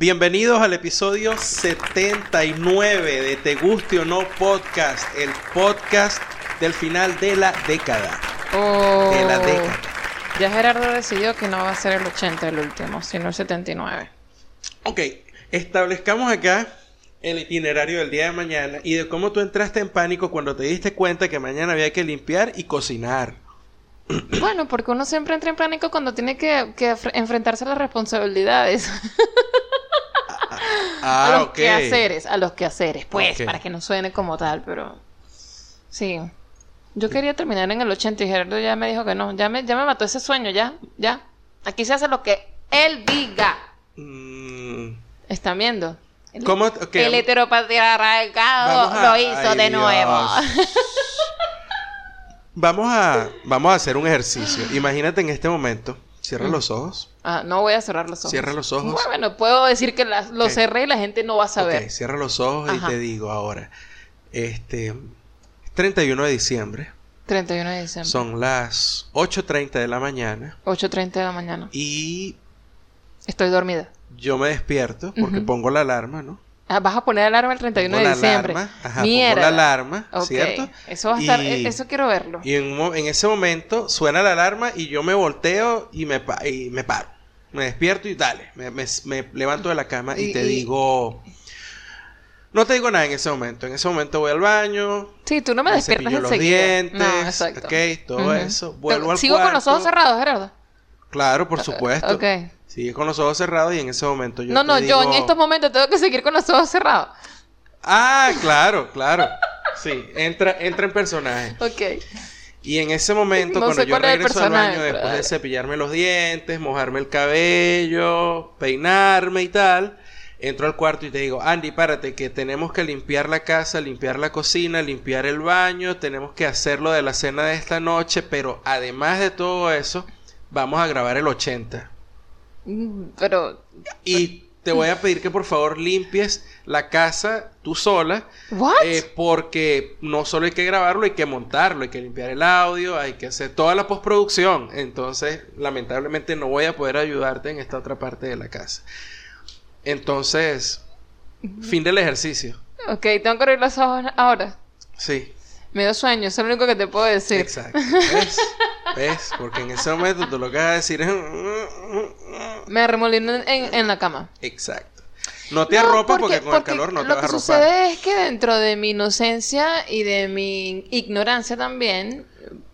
Bienvenidos al episodio 79 de Te Guste o No Podcast, el podcast del final de la década. Oh, De la década. Ya Gerardo decidió que no va a ser el 80 el último, sino el 79. Ok, establezcamos acá el itinerario del día de mañana y de cómo tú entraste en pánico cuando te diste cuenta que mañana había que limpiar y cocinar. Bueno, porque uno siempre entra en pánico cuando tiene que, que fr- enfrentarse a las responsabilidades. Ah, a los ok. quehaceres, a los quehaceres, pues, para que no suene como tal, pero... Sí. Yo quería terminar en el 80 y Gerardo ya me dijo que no. Ya me, ya me mató ese sueño, ya, ya. Aquí se hace lo que él diga. Mm, ¿Están viendo? El, ¿Cómo? Ok, el heteropatriarcado a- lo hizo ay, de nuevo. Vamos a, vamos a hacer un ejercicio. Imagínate en este momento. Cierra los ojos. Ah, no voy a cerrar los ojos. Cierra los ojos. Bueno, puedo decir que lo cerré y la gente no va a saber. Ok, cierra los ojos Ajá. y te digo ahora. Este. 31 de diciembre. 31 de diciembre. Son las 8.30 de la mañana. 8.30 de la mañana. Y Estoy dormida. yo me despierto porque pongo la alarma, ¿no? Ah, vas a poner alarma el 31 Pongo de la diciembre. alarma, ajá, pongo Mierda. la alarma, ¿cierto? Eso va a estar, Y- eso quiero verlo. Y en, un en ese momento suena la alarma y yo me volteo y me, y me paro. Me despierto y dale, me, me- me levanto de la cama y, Y- te digo... No te digo nada en ese momento. En ese momento voy al baño, Sí, tú no me me despiertas cepillo los enseguida. dientes, no, exacto. ok, todo eso. Vuelvo al ¿Sigo con los ojos cerrados, Gerardo? Claro, por supuesto. Ok. Sigue con los ojos cerrados y en ese momento yo no, te no, yo en estos momentos tengo que seguir con los ojos cerrados. Ah, claro, claro. Sí, entra, entra en personaje. Ok. Y en ese momento, No cuando yo regreso al baño pero después de cepillarme los dientes, mojarme el cabello, peinarme y tal, entro al cuarto y te digo, Andy, párate, que tenemos que limpiar la casa, limpiar la cocina, limpiar el baño, tenemos que hacer lo de la cena de esta noche, pero además de todo eso, vamos a grabar el 80. Mm, Pero, Y te voy a pedir que por favor limpies la casa tú sola. ¿what? eh, porque no solo hay que grabarlo, hay que montarlo, hay que limpiar el audio, hay que hacer toda la postproducción. Entonces, lamentablemente no voy a poder ayudarte en esta otra parte de la casa. Entonces, fin del ejercicio. ok, tengo que abrir los ojos ahora. Sí, Me dio sueño, eso es lo único que te puedo decir. exacto. ¿Ves? ¿Ves? Porque en ese momento tú lo que vas a decir es... Me arremolino en, en- la cama. Exacto. No te No, arropas porque, con el calor no te lo vas a que arropar. sucede es que dentro de mi inocencia y de mi ignorancia también,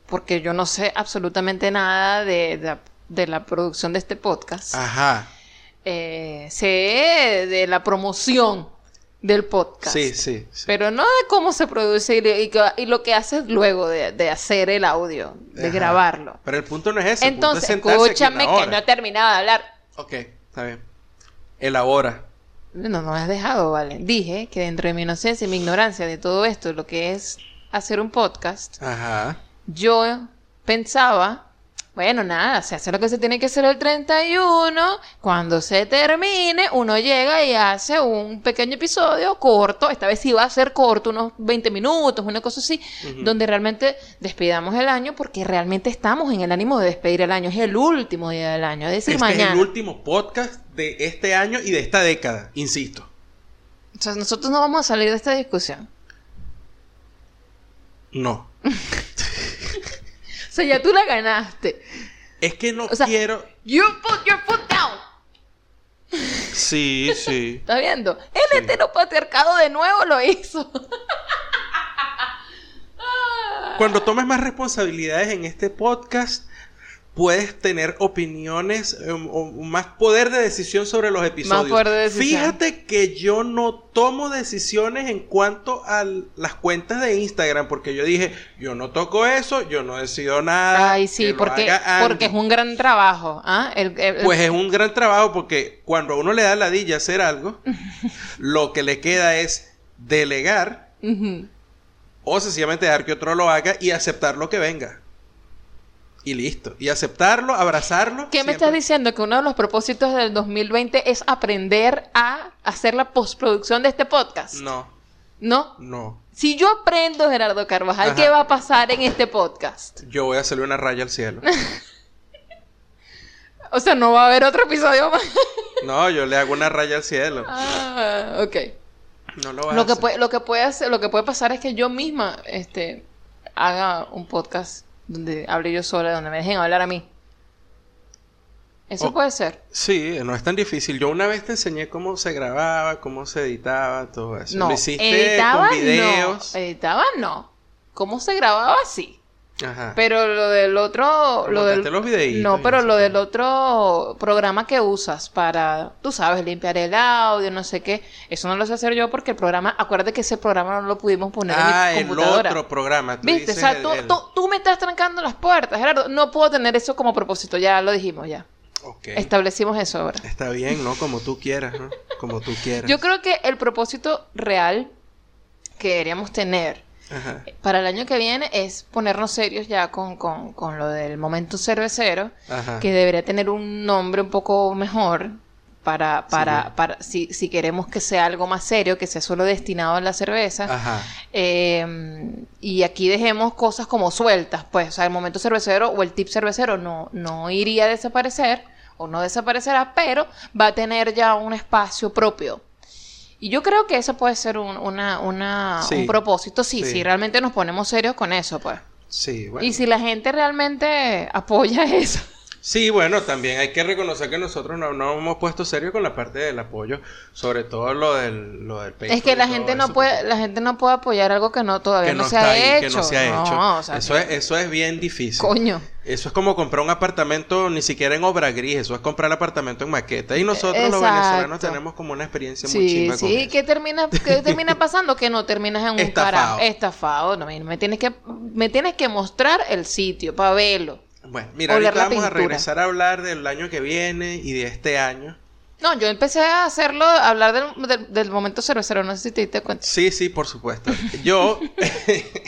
porque yo no sé absolutamente nada de, de- de la producción de este podcast, Ajá. eh, sé de la promoción del podcast. Sí, sí. sí. Pero no de cómo se produce y, y lo que haces luego de, de hacer el audio, de Ajá. grabarlo. Pero el punto no es ese. el punto es Entonces, aquí una escúchame que no he terminado de hablar. Ok, está bien. Elabora. No, no me has dejado, vale. Dije que dentro de mi inocencia y mi ignorancia de todo esto, lo que es hacer un podcast, Ajá. yo pensaba, bueno, nada, se hace lo que se tiene que hacer el 31, cuando se termine, uno llega y hace un pequeño episodio corto, esta vez sí va a ser corto, unos 20 minutos, una cosa así, donde realmente despidamos el año, porque realmente estamos en el ánimo de despedir el año, es el último día del año, es decir, Este mañana. es el último podcast de este año y de esta década, insisto. O sea, nosotros no vamos a salir de esta discusión. No. O sea, ya tú la ganaste. Es que no O sea- quiero. You put your foot down. Sí, sí. ¿Estás viendo? El heteropatriarcado de nuevo lo hizo. Cuando tomes más responsabilidades en este podcast, puedes tener opiniones em, o más poder de decisión sobre los episodios. poder de decisión. Fíjate que yo no tomo decisiones en cuanto a las cuentas de Instagram, porque yo dije, yo no toco eso, yo no decido nada. Ay, sí, porque, haga Andy". porque es un gran trabajo. ¿ah? El- el- Pues es un gran trabajo porque cuando a uno le da ladilla hacer algo, lo que le queda es delegar o sencillamente dejar que otro lo haga y aceptar lo que venga. Y listo. Y aceptarlo, abrazarlo. ¿Qué me estás diciendo? Que uno de los propósitos del 2020 es aprender a hacer la postproducción de este podcast. No, ¿No? no. Si yo aprendo, Gerardo Carvajal, Ajá. ¿qué va a pasar en este podcast? Yo voy a hacerle una raya al cielo. O sea, no va a haber otro episodio más. No, yo le hago una raya al cielo. ah, ok. No lo Lo a que hacer. puede, lo que puede hacer, lo que puede pasar es que yo misma, este, haga un podcast donde hable yo sola, donde me dejen hablar a mí. Eso Oh. puede ser. Sí, no es tan difícil. Yo una vez te enseñé cómo se grababa, cómo se editaba, todo eso. No, Lo hiciste editaba con videos. no, editaba no. ¿Cómo se grababa? Sí. Ajá. Pero lo del otro, lo del los videitos no, pero lo del otro programa que usas para, tú sabes, limpiar el audio, no sé qué, eso no lo sé hacer yo porque el programa, acuérdate que ese programa no lo pudimos poner ah, en mi el computadora. otro programa. tú ¿Viste? O dices sea, el- tú, el- tú, tú me estás trancando las puertas, Gerardo. No puedo tener eso como propósito, ya lo dijimos ya. Establecimos eso ahora. Está bien, ¿no? Como tú quieras, ¿no? Como tú quieras. Yo creo que el propósito real que deberíamos tener Ajá. para el año que viene es ponernos serios ya con, con, con lo del momento cervecero, Ajá. que debería tener un nombre un poco mejor para, para, Sí. para si, si queremos que sea algo más serio, que sea solo destinado a la cerveza. Ajá. Eh, y aquí dejemos cosas como sueltas, pues, o sea, el momento cervecero o el tip cervecero no, no iría a desaparecer o no desaparecerá, pero va a tener ya un espacio propio. Y yo creo que eso puede ser un, una, una, Sí. un propósito, sí, Sí. si realmente nos ponemos serios con eso, pues. Sí, bueno. Y si la gente realmente apoya eso. Sí, bueno, también hay que reconocer que nosotros no, no hemos puesto serio con la parte del apoyo, sobre todo lo del, lo del Es que la gente no puede, la gente no puede apoyar algo que no todavía que no, no se ha ahí, hecho. que no se ha hecho. No, o sea, eso, que- es, eso es bien difícil. coño. Eso es como comprar un apartamento ni siquiera en obra gris, eso es comprar el apartamento en maqueta. Y nosotros los venezolanos tenemos como una experiencia muy Sí, chimba con sí, eso. ¿qué termina, qué termina pasando? Que no terminas en un Estafado. Estafado. No, me tienes que, me tienes que mostrar el sitio para verlo. Bueno, mira, ahorita vamos a regresar a hablar del año que viene y de este año. No, yo empecé a hacerlo, a hablar del, del- del momento cervecero, no sé si te diste cuenta. Sí, sí, por supuesto. Yo,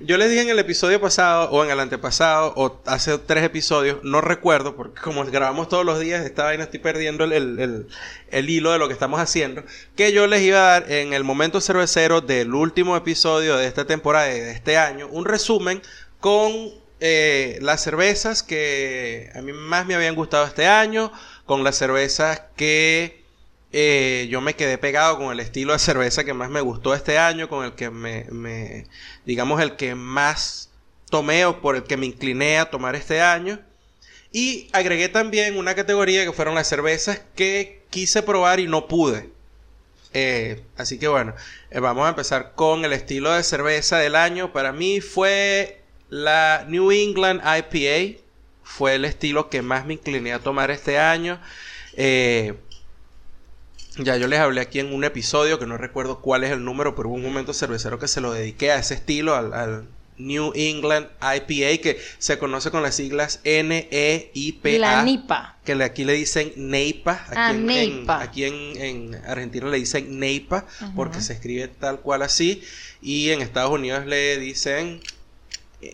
yo les dije en el episodio pasado o en el antepasado o hace tres episodios, no recuerdo porque como grabamos todos los días, esta vaina estoy perdiendo el, el- el- el hilo de lo que estamos haciendo, que yo les iba a dar en el momento cervecero del último episodio de esta temporada de este año un resumen con eh, las cervezas que a mí más me habían gustado este año, con las cervezas que eh, yo me quedé pegado con el estilo de cerveza que más me gustó este año, con el que me, me- digamos, el que más tomé o por el que me incliné a tomar este año. Y agregué también una categoría que fueron las cervezas que quise probar y no pude. Eh, así que bueno, vamos a empezar con el estilo de cerveza del año. Para mí fue la New England IPA. Fue el estilo que más me incliné a tomar este año. Eh, ya yo les hablé aquí en un episodio que no recuerdo cuál es el número, pero hubo un momento cervecero que se lo dediqué a ese estilo, al, al New England IPA, que se conoce con las siglas N-E-I-P-A. La nipa. Que aquí le dicen Neipa. Aquí, Ah, en, Neipa. en- aquí en, en Argentina le dicen Neipa, porque se escribe tal cual así. Y en Estados Unidos le dicen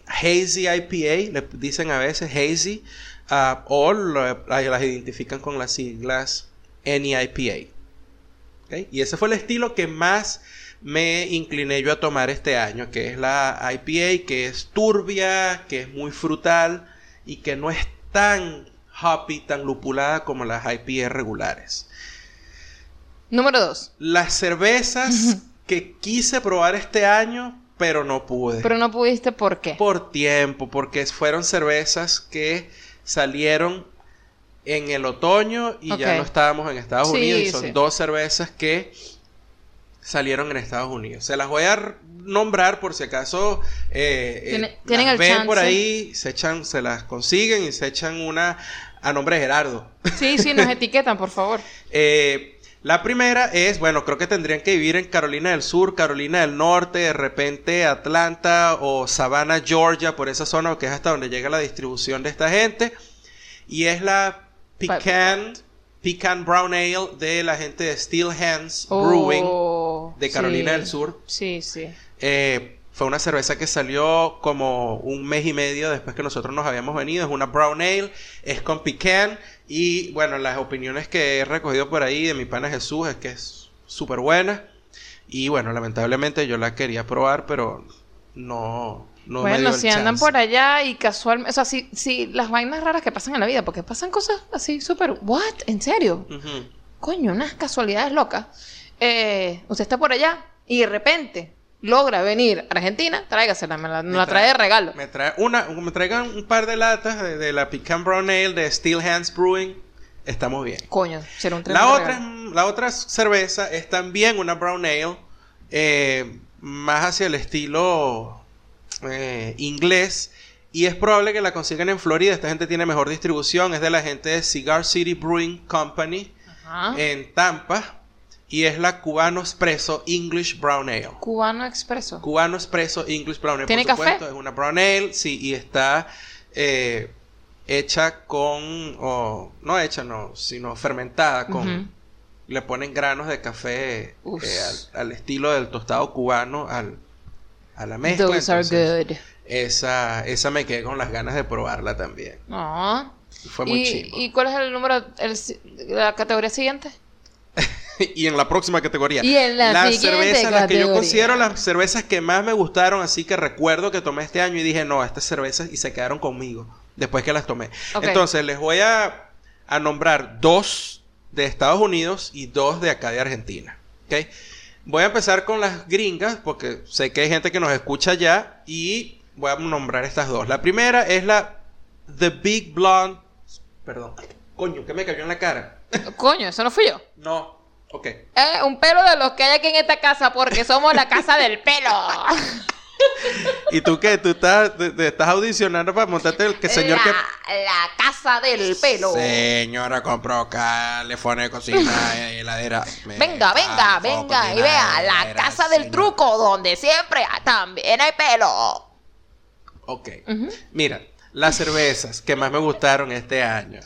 Hazy IPA, le dicen a veces Hazy, ah, o lo- las identifican con las siglas NEIPA. ¿Ok? Y ese fue el estilo que más me incliné yo a tomar este año, que es la IPA, que es turbia, que es muy frutal y que no es tan hoppy, tan lupulada como las IPA regulares. Número dos. Las cervezas que quise probar este año, pero no pude. Pero no pudiste, ¿por qué? Por tiempo, porque fueron cervezas que salieron en el otoño y ya no estábamos en Estados Sí, Unidos. Y son sí. dos cervezas que salieron en Estados Unidos. Se las voy a nombrar por si acaso eh, eh, Tiene- tienen las el ven por ahí, se echan, se las consiguen y se echan una a nombre de Gerardo. Sí, sí, nos etiquetan, por favor. Eh, la primera es, bueno, creo que tendrían que vivir en Carolina del Sur, Carolina del Norte, de repente Atlanta o Savannah, Georgia, por esa zona, que es hasta donde llega la distribución de esta gente. Y es la Pecan, Pecan Brown Ale de la gente de Steel Hands Brewing Oh, de Carolina sí. del Sur. Sí, sí. Eh, fue una cerveza que salió como un mes y medio después que nosotros nos habíamos venido. Es una brown ale, es con pecan. Y bueno, las opiniones que he recogido por ahí de mi pana Jesús es que es súper buena. Y bueno, lamentablemente yo la quería probar, pero no, no me dio bueno, el si andan chance. por allá y casualmente, o sea, si, si las vainas raras que pasan en la vida, porque pasan cosas así súper, ¿what? ¿En serio? Coño, unas casualidades locas. Eh, usted está por allá y de repente logra venir a Argentina, tráigasela, me la, me Me la trae de regalo. Me trae una, me traigan un par de latas de, de la Pecan Brown Ale de Steel Hands Brewing. Estamos bien. Coño, será un La otra, regalo. la otra cerveza es también una brown ale, eh, más hacia el estilo eh, inglés. Y es probable que la consigan en Florida. Esta gente tiene mejor distribución. Es de la gente de Cigar City Brewing Company Ajá. en Tampa. Y es la Cubano Espresso English Brown Ale. Cubano Expreso. Cubano Espresso English Brown Ale. ¿Tiene Por café? supuesto, es una brown ale, sí, y está eh, hecha con, o, no hecha, no, sino fermentada con, le ponen granos de café eh, al, al estilo del tostado cubano, al, a la mezcla. Those are good. Esa, esa me quedé con las ganas de probarla también. No. Fue muy ¿Y. ¿Y cuál es el número, el la categoría siguiente? y en la próxima categoría. Y en la las cervezas, las que yo considero las cervezas que más me gustaron, así que recuerdo que tomé este año y dije, no, estas cervezas y se quedaron conmigo después que las tomé. Entonces, les voy a, a nombrar dos de Estados Unidos y dos de acá de Argentina. ¿ok? Voy a empezar con las gringas, porque sé que hay gente que nos escucha ya, y voy a nombrar estas dos. La primera es la The Big Blonde. Perdón. Coño, ¿qué me cayó en la cara? Coño, eso no fui yo. No. Ok. Eh, un pelo de los que hay aquí en esta casa porque somos la casa del pelo. ¿Y tú qué? ¿Tú estás, te- te estás audicionando para montarte el que señor la, que... la casa del pelo. Señora compró teléfono de cocina, eh, heladera. Venga, venga, venga y vea la casa del truco donde siempre también hay pelo. Ok. Mira, las cervezas que más me gustaron este año.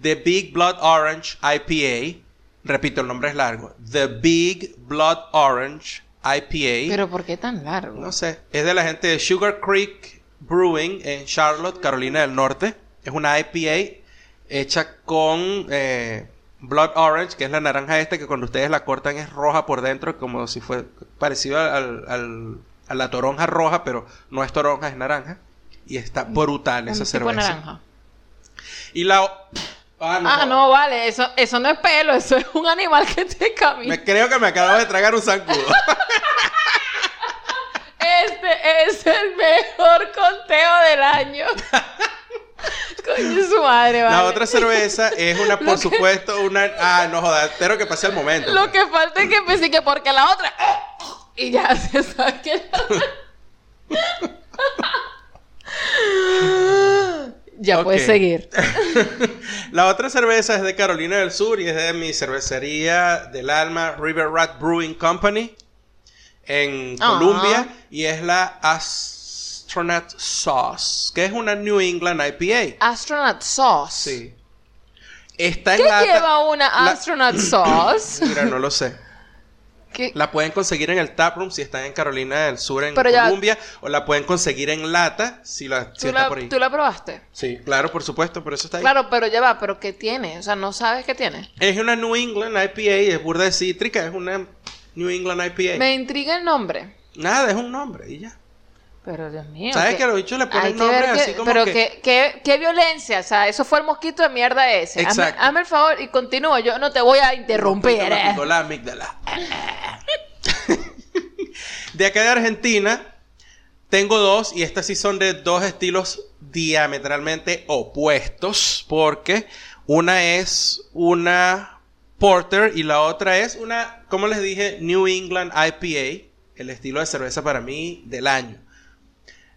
The Big Blood Orange IPA. Repito, el nombre es largo. The Big Blood Orange IPA. Pero ¿por qué tan largo? No sé. Es de la gente de Sugar Creek Brewing en Charlotte, Carolina del Norte. Es una IPA hecha con eh, Blood Orange, que es la naranja esta que cuando ustedes la cortan es roja por dentro, como si fue parecido al, al- a la toronja roja, pero no es toronja, es naranja. Y está brutal Un esa tipo cerveza. naranja. Y la... Ah, no. Ah, no, vale, eso, eso no es pelo, eso es un animal que te camina. Me creo que me acabo de tragar un zancudo. Este es el mejor conteo del año. Coño, su madre, vale. La otra cerveza es una, por que- supuesto, una... Ah, no jodas, espero que pase el momento. Lo que falta es que pensé que porque la otra. Y ya se saque. ya puedes seguir. La otra cerveza es de Carolina del Sur y es de mi cervecería del alma River Rat Brewing Company en Ah. Colombia y es la Astronaut Sauce, que es una New England IPA. Astronaut sauce. Sí. Está en ¿Qué lata- lleva una la- astronaut sauce? Mira, no lo sé. ¿Qué- La pueden conseguir en el taproom si están en Carolina del Sur en Pero ya- Colombia o la pueden conseguir en lata si la si ¿Tú, está la, por ahí. tú la probaste? Sí, claro, por supuesto, por eso está ahí. Claro, pero ya va, pero ¿qué tiene? O sea, no sabes qué tiene. Es una New England IPA, es burda de cítrica, es una New England IPA. Me intriga el nombre. Nada, es un nombre y ya. Pero Dios mío. ¿Sabes que a los bichos le ponen nombres así como pero que... qué, qué, qué violencia, o sea, eso fue el mosquito de mierda ese. Hazme, Exacto. hazme el favor y continúa, yo no te voy a interrumpir. Eh. la amígdala. de acá de Argentina, tengo dos y estas sí son de dos estilos diametralmente opuestos porque una es una Porter y la otra es una, como les dije, New England IPA, el estilo de cerveza para mí del año.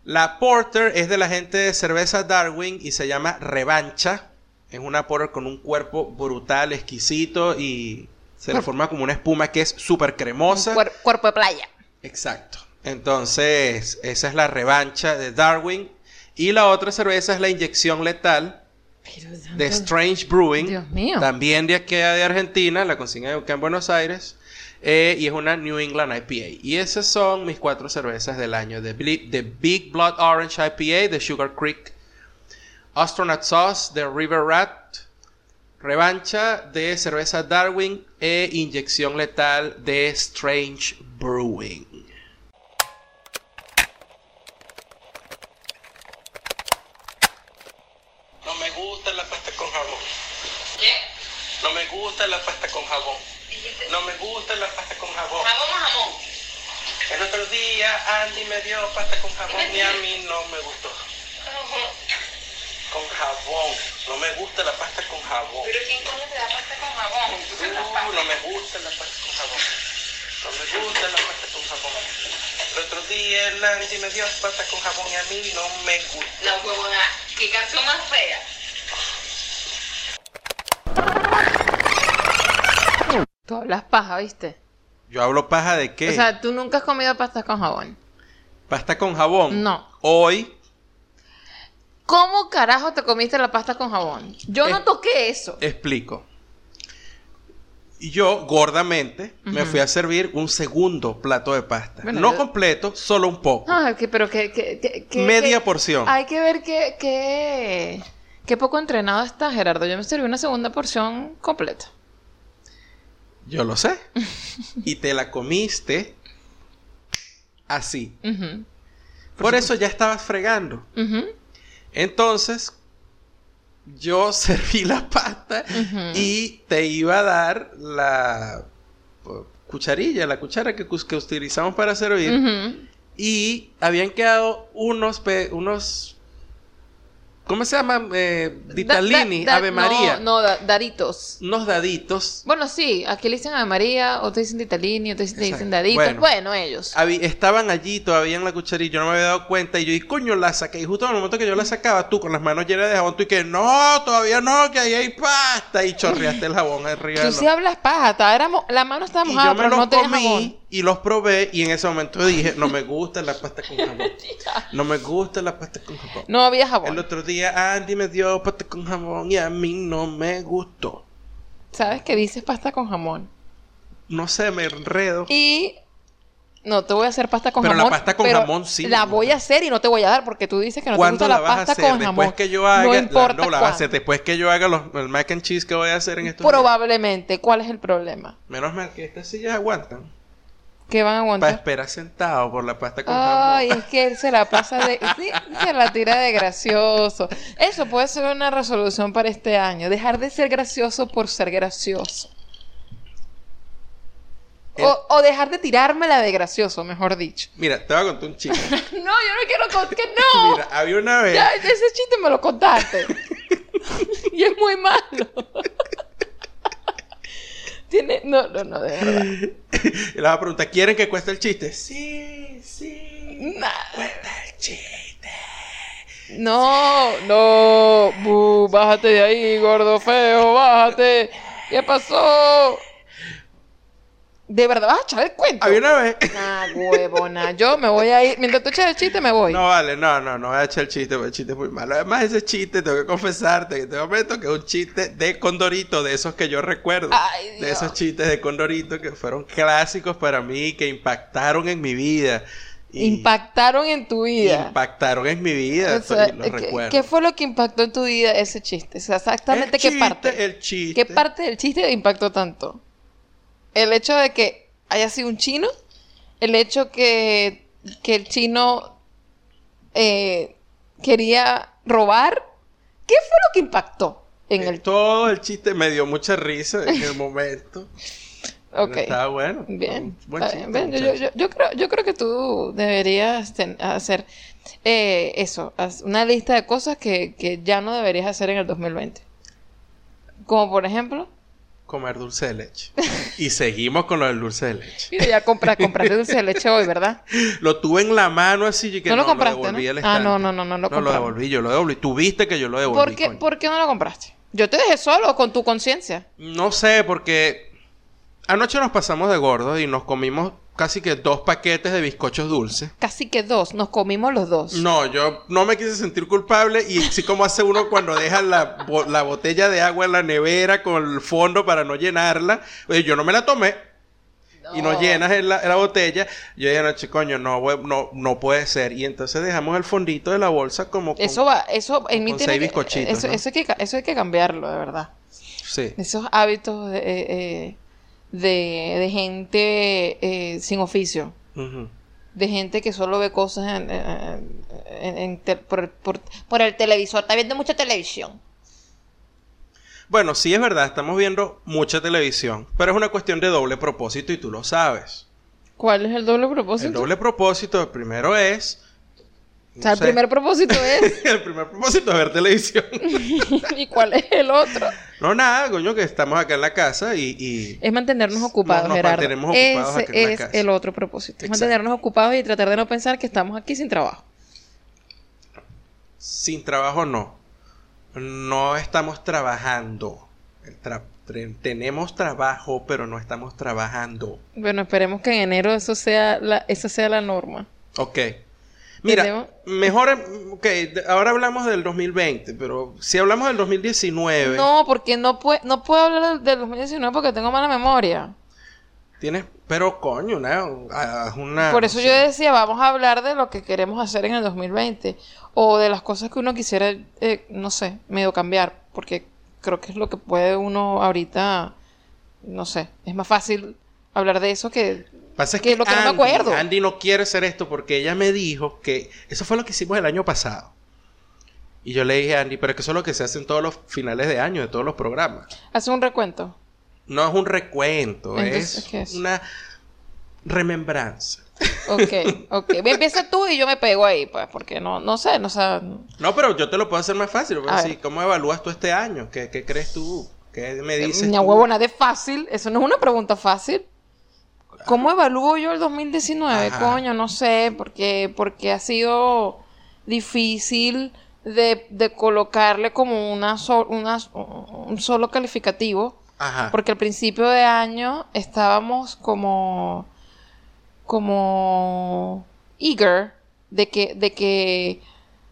La Porter es de la gente de cerveza Darwin y se llama Revancha. Es una Porter con un cuerpo brutal, exquisito y se le forma como una espuma que es súper cremosa. Cuer- cuerpo de playa. Exacto. Entonces, esa es la revancha de Darwin. Y la otra cerveza es la inyección letal de Strange Brewing. Dios mío. También de aquí de Argentina, la consigna acá en Buenos Aires. Eh, y es una New England IPA. Y esas son mis cuatro cervezas del año: The Big Blood Orange IPA, de Sugar Creek Astronaut Sauce, de River Rat, revancha de cerveza Darwin e inyección letal de Strange Brewing. No me gusta la pasta con jabón. ¿Qué? No me gusta la pasta con jabón. ¿Jamón o jamón? El otro día Andy me dio pasta con jabón y a mí no me gustó. Con jabón. No me gusta la pasta con jabón. ¿Pero quién coño te da pasta con jabón? Uh, no me gusta la pasta con jabón. No me gusta la pasta con jabón. El otro día el Andy me dio pasta con jabón y a mí no me gusta. La huevona, qué canción más fea. Tú hablas paja, ¿viste? Yo hablo paja de qué? O sea, tú nunca has comido pastas con jabón. pasta con jabón. No. Hoy ¿Cómo carajo te comiste la pasta con jabón? Yo no toqué eso. explico. Y yo, gordamente, me fui a servir un segundo plato de pasta. Bueno, no yo- completo, solo un poco. Ah, que, pero que, que, que- que- Media que- porción. Hay que ver que, qué poco entrenado está Gerardo. Yo me serví una segunda porción completa. Yo lo sé. y te la comiste así. Por eso ya estabas fregando. Entonces, yo serví la pasta y te iba a dar la cucharilla, la cuchara que, que utilizamos para servir. Y habían quedado unos, unos ¿cómo se llama? Eh, Ditalini, Da- da- Ave María. No, no, da- daritos. Unos daditos. Bueno, sí, aquí le dicen Ave María, otros dicen Ditalini, otros dicen Exacto. daditos. Bueno. Bueno, ellos. Estaban allí todavía en la cucharilla, yo no me había dado cuenta y yo, y coño, la saqué. Y justo en el momento que yo la sacaba, tú con las manos llenas de jabón, tú y que no, todavía no, que ahí hay pasta. Y chorreaste el jabón arriba. Tú sí hablas paja, mo- la mano estaba Y mojada, yo me pero no comí jabón. Y los probé y en ese momento dije, no me gusta la pasta con jabón. No me gusta la pasta con jabón. No había El jabón. otro día Andy me dio pasta con jamón y a mí no me gustó. ¿Sabes que dices pasta con jamón? No sé, me enredo. Y no te voy a hacer pasta con Pero la jamón. pasta con pero jamón sí La voy a hacer y no te voy a dar porque tú dices que no te ¿Cuándo gusta la la, vas a hacer? con Después jamón. que yo haga, no la- importa no, la vas a hacer después que yo haga los, el mac and cheese que voy a hacer en estos días. Probablemente. ¿Cuál es el problema? Menos mal que estas sillas aguantan. ¿Qué van a Para aguantar? esperar sentado por la pasta con Ay, jamón. es que él se la pasa de... sí, se la tira de gracioso. Eso puede ser una resolución para este año. Dejar de ser gracioso por ser gracioso. El- O, o dejar de tirármela de gracioso, mejor dicho. Mira, te voy a contar un chiste. No, yo no quiero contar que no. Mira, había una vez. Ya, ese chiste me lo contaste. y es muy malo. Tiene. No, no, no, de verdad. Y le vas a preguntar, ¿quieren que cueste el chiste? Sí, sí. Nah. Cuesta el chiste. No, no. Bájate de ahí, gordo feo, bájate. ¿Qué pasó? ¿De verdad vas a echar el cuento? Había una vez. Nah, huevona. Yo me voy a ir. Mientras tú echas el chiste, me voy. No, vale, no, no, no voy a echar el chiste, porque el chiste es muy malo. Además, ese chiste, tengo que confesarte que te momento que es un chiste de Condorito, de esos que yo recuerdo. Ay, de Dios. esos chistes de Condorito que fueron clásicos para mí, que impactaron en mi vida. Y Impactaron en tu vida. Impactaron en mi vida, O sea, y los ¿qué, recuerdo. qué fue lo que impactó en tu vida ese chiste? O sea, exactamente el qué chiste, parte. El chiste. ¿Qué parte del chiste te impactó tanto? El hecho de que haya sido un chino, el hecho que, que el chino eh, quería robar. ¿Qué fue lo que impactó en Eh, el Todo el chiste me dio mucha risa en el momento. Ok. Estaba bueno. Bien, Buen está chiste, bien. Ven, yo, creo, yo creo que tú deberías ten- hacer eh, eso, una lista de cosas que, que ya no deberías hacer en el 2020. Como por ejemplo, Comer dulce de leche. y seguimos con lo del dulce de leche. mira, ya compras, compraste dulce de leche hoy, ¿verdad? Lo tuve en la mano así y que No no, lo compraste, devolví ¿no? al Ah, no, no, no, no lo No, lo devolví, yo lo devolví. Tú viste que yo lo devolví. ¿Por qué, coño. ¿Por qué no lo compraste? Yo te dejé solo con tu conciencia. No sé, porque anoche nos pasamos de gordos y nos comimos casi que dos paquetes de bizcochos dulces. Casi que dos, nos comimos los dos. No, yo no me quise sentir culpable y sí como hace uno cuando deja la, bo- la botella de agua en la nevera con el fondo para no llenarla. Oye, yo no me la tomé y no llenas en la, en la botella. Yo dije, anoche, coño, no, no, no puede ser. Y entonces dejamos el fondito de la bolsa como... con- Eso va, eso en con tiene seis que- bizcochitos, eso, ¿no? eso hay que, eso hay que cambiarlo, de verdad. Sí. Esos hábitos de, eh, eh, de, de gente eh, sin oficio. De gente que solo ve cosas en, en- en- en te- por, por- por el televisor. Está viendo mucha televisión. Bueno, sí es verdad, estamos viendo mucha televisión, pero es una cuestión de doble propósito y tú lo sabes. ¿Cuál es el doble propósito? El doble propósito, el primero es... o sea, el primer propósito es... el primer propósito es ver televisión. ¿Y cuál es el otro? no, nada, coño, que estamos acá en la casa y... y- Es mantenernos ocupados, nos Gerardo. mantenemos ocupados Ese acá en la es casa. el otro propósito. Es mantenernos ocupados y tratar de no pensar que estamos aquí sin trabajo. Sin trabajo no. No estamos trabajando. Tra- tenemos trabajo, pero no estamos trabajando. Bueno, esperemos que en enero eso sea la, esa sea la norma. Ok. Mira, mejor... Ok, de- ahora hablamos del 2020, pero si hablamos del 2019... No, porque no, puede, no puedo hablar del, del 2019 porque tengo mala memoria. Tienes... Pero coño, una... Por eso no yo decía, vamos a hablar de lo que queremos hacer en el 2020 o de las cosas que uno quisiera, eh, no sé, medio cambiar, porque creo que es lo que puede uno ahorita, no sé, es más fácil hablar de eso que... Pasa es que que, lo que no me Andy, acuerdo. Andy no quiere hacer esto porque ella me dijo que eso fue lo que hicimos el año pasado. Y yo le dije a Andy, pero es que eso es lo que se hace en todos los finales de año, de todos los programas. Hace un recuento. No es un recuento, Entonces, es, una remembranza. Ok, ok. Empieza tú y yo me pego ahí, pues, porque no, no sé, no sé. No, pero yo te lo puedo hacer más fácil. Voy a A decir, ver. ¿Cómo evalúas tú este año? ¿Qué, qué crees tú? ¿Qué me dices Ni a tú? huevo nada de fácil. Eso no es una pregunta fácil. ¿Cómo evalúo yo el 2019? Ajá. Coño, no sé, porque, porque ha sido difícil de, de colocarle como una, so- una- un solo calificativo. Ajá. Porque al principio de año estábamos como, como eager de que, de que,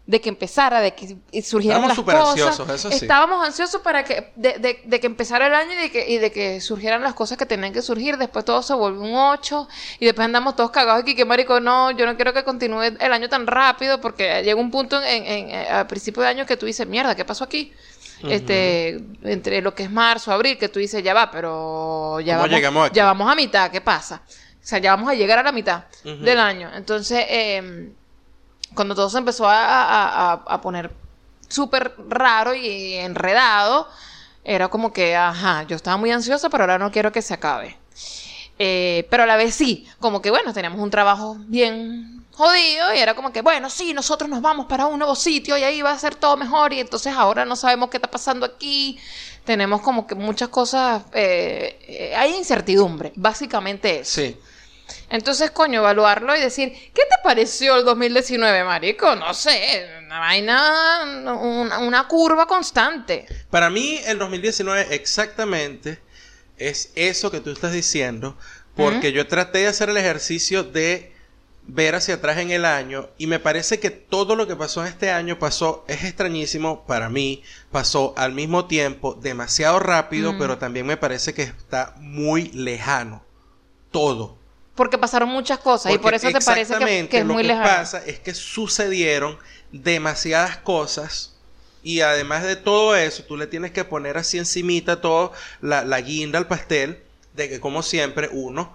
de que empezara, de que surgieran Estábamos las súper cosas. ansiosos, eso sí. Estábamos ansiosos para que, de, de- de que empezara el año y de que, y de que surgieran las cosas que tenían que surgir. Después todo se volvió un 8 y después andamos todos cagados aquí, que marico, no, yo no quiero que continúe el año tan rápido porque llega un punto en, en- en- al principio de año que tú dices, mierda, ¿qué pasó aquí? Este, entre lo que es marzo, abril, que tú dices, ya va, pero ya ¿Cómo vamos, llegamos aquí? ya vamos a mitad, ¿qué pasa? O sea, ya vamos a llegar a la mitad del año. Entonces, eh, cuando todo se empezó a, poner súper raro y enredado, era como que, ajá, yo estaba muy ansiosa, pero ahora no quiero que se acabe. Eh, pero a la vez sí, como que bueno, teníamos un trabajo bien jodido y era como que, bueno, sí, nosotros nos vamos para un nuevo sitio y ahí va a ser todo mejor y entonces ahora no sabemos qué está pasando aquí. Tenemos como que muchas cosas, eh, eh, hay incertidumbre, básicamente eso. Sí. Entonces, coño, evaluarlo y decir, ¿qué te pareció el 2019, marico? No sé, una vaina, una, una curva constante. Para mí, el 2019 exactamente es eso que tú estás diciendo, porque yo traté de hacer el ejercicio de ver hacia atrás en el año y me parece que todo lo que pasó en este año pasó, es extrañísimo para mí, pasó al mismo tiempo, demasiado rápido, Mm. pero también me parece que está muy lejano. Todo. Porque pasaron muchas cosas y por eso te parece que, que es lo muy que lejano. pasa es que sucedieron demasiadas cosas y además de todo eso, tú le tienes que poner así encimita todo la, la guinda al pastel de que como siempre uno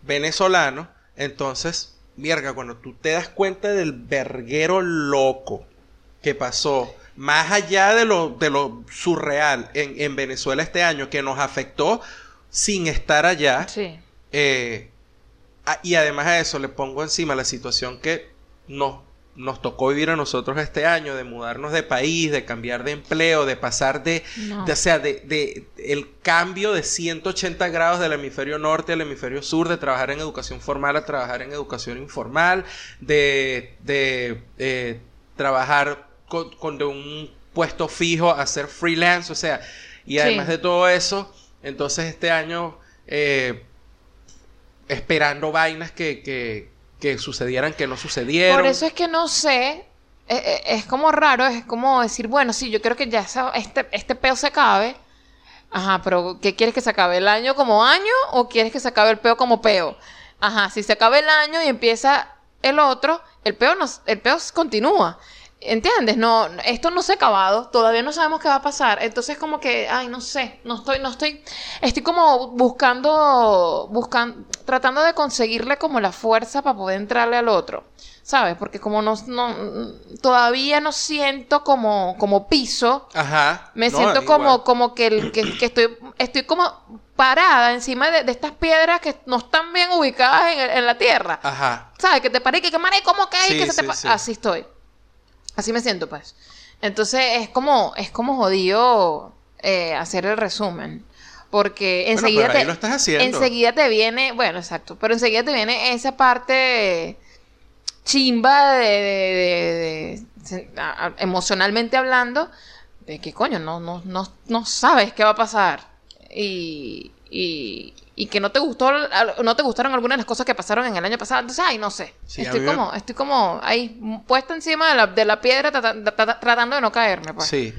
venezolano, entonces, mierda, cuando tú te das cuenta del verguero loco que pasó más allá de lo, de lo surreal en, en Venezuela este año que nos afectó sin estar allá. Sí. Eh, y además a eso le pongo encima la situación que nos, nos tocó vivir a nosotros este año, de mudarnos de país, de cambiar de empleo, de pasar de, No. de- o sea, de, de- el cambio de 180 grados del hemisferio norte al hemisferio sur, de trabajar en educación formal a trabajar en educación informal, de, de eh, trabajar con, con de un puesto fijo a ser freelance, o sea, y además Sí. de todo eso, entonces este año eh, esperando vainas que, que, que sucedieran que no sucedieron. Por eso es que no sé, eh, eh, es como raro, es como decir, bueno, sí, yo quiero que ya esa- este, este peo se acabe. Ajá, pero ¿qué quieres que se acabe? ¿El año como año o quieres que se acabe el peo como peo? Ajá, si se acaba el año y empieza el otro, el peo, no, el peo continúa. ¿Entiendes? No, esto no se ha acabado, todavía no sabemos qué va a pasar. Entonces como que, ay, no sé, no estoy, no estoy, estoy como buscando, buscando, tratando de conseguirle como la fuerza para poder entrarle al otro. ¿Sabes? Porque como no, no todavía no siento como, como piso. Ajá. Me No, siento igual. como, como que, el- que, que estoy, estoy como parada encima de, de estas piedras que no están bien ubicadas en, en la tierra. Ajá. ¿Sabes? Que te paré que, que ¿cómo que hay? Sí, que se te sí. Así estoy. Así me siento, pues. Entonces es como, es como jodido eh, hacer el resumen. Porque Bueno, enseguida pero ahí te. lo estás haciendo. Enseguida te viene. Bueno, exacto. Pero enseguida te viene esa parte chimba de, de- de- de- a- a- emocionalmente hablando. De que coño, no, no, no, no sabes qué va a pasar. Y, y, y que no te gustó, no te gustaron algunas de las cosas que pasaron en el año pasado. Entonces, ay, no sé. Sí, estoy como, estoy como ahí, puesta encima de la, de la piedra, trata- trata- tratando de no caerme, pues. Sí.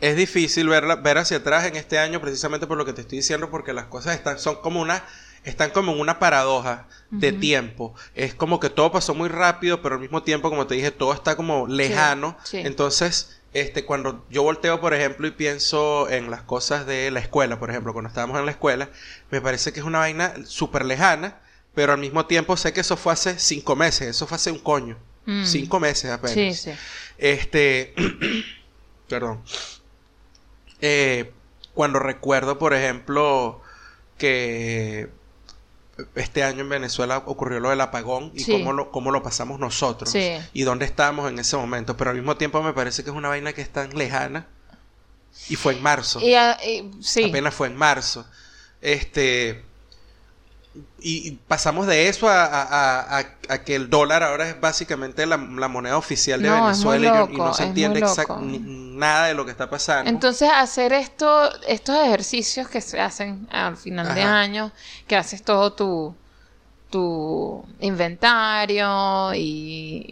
Es difícil verla, ver hacia atrás en este año precisamente por lo que te estoy diciendo, porque las cosas están, son como una, están como en una paradoja de tiempo. Es como que todo pasó muy rápido, pero al mismo tiempo, como te dije, todo está como lejano. sí. Entonces, este, cuando yo volteo, por ejemplo, y pienso en las cosas de la escuela, por ejemplo, cuando estábamos en la escuela, me parece que es una vaina súper lejana, pero al mismo tiempo sé que eso fue hace cinco meses, eso fue hace un coño. Mm. Cinco meses apenas. Sí, sí. Este, perdón. Eh, cuando recuerdo, por ejemplo, que este año en Venezuela ocurrió lo del apagón y Sí. cómo, lo, cómo lo pasamos nosotros Sí. y dónde estábamos en ese momento, pero al mismo tiempo me parece que es una vaina que es tan lejana y fue en marzo. Y, y- sí. Apenas fue en marzo. Este. Y, pasamos de eso a, a- a- a- a que el dólar ahora es básicamente la, la moneda oficial de No, Venezuela y no- y, loco, no se entiende exact- nada de lo que está pasando. Entonces, hacer esto, estos ejercicios que se hacen al final de año, que haces todo tu, tu inventario y,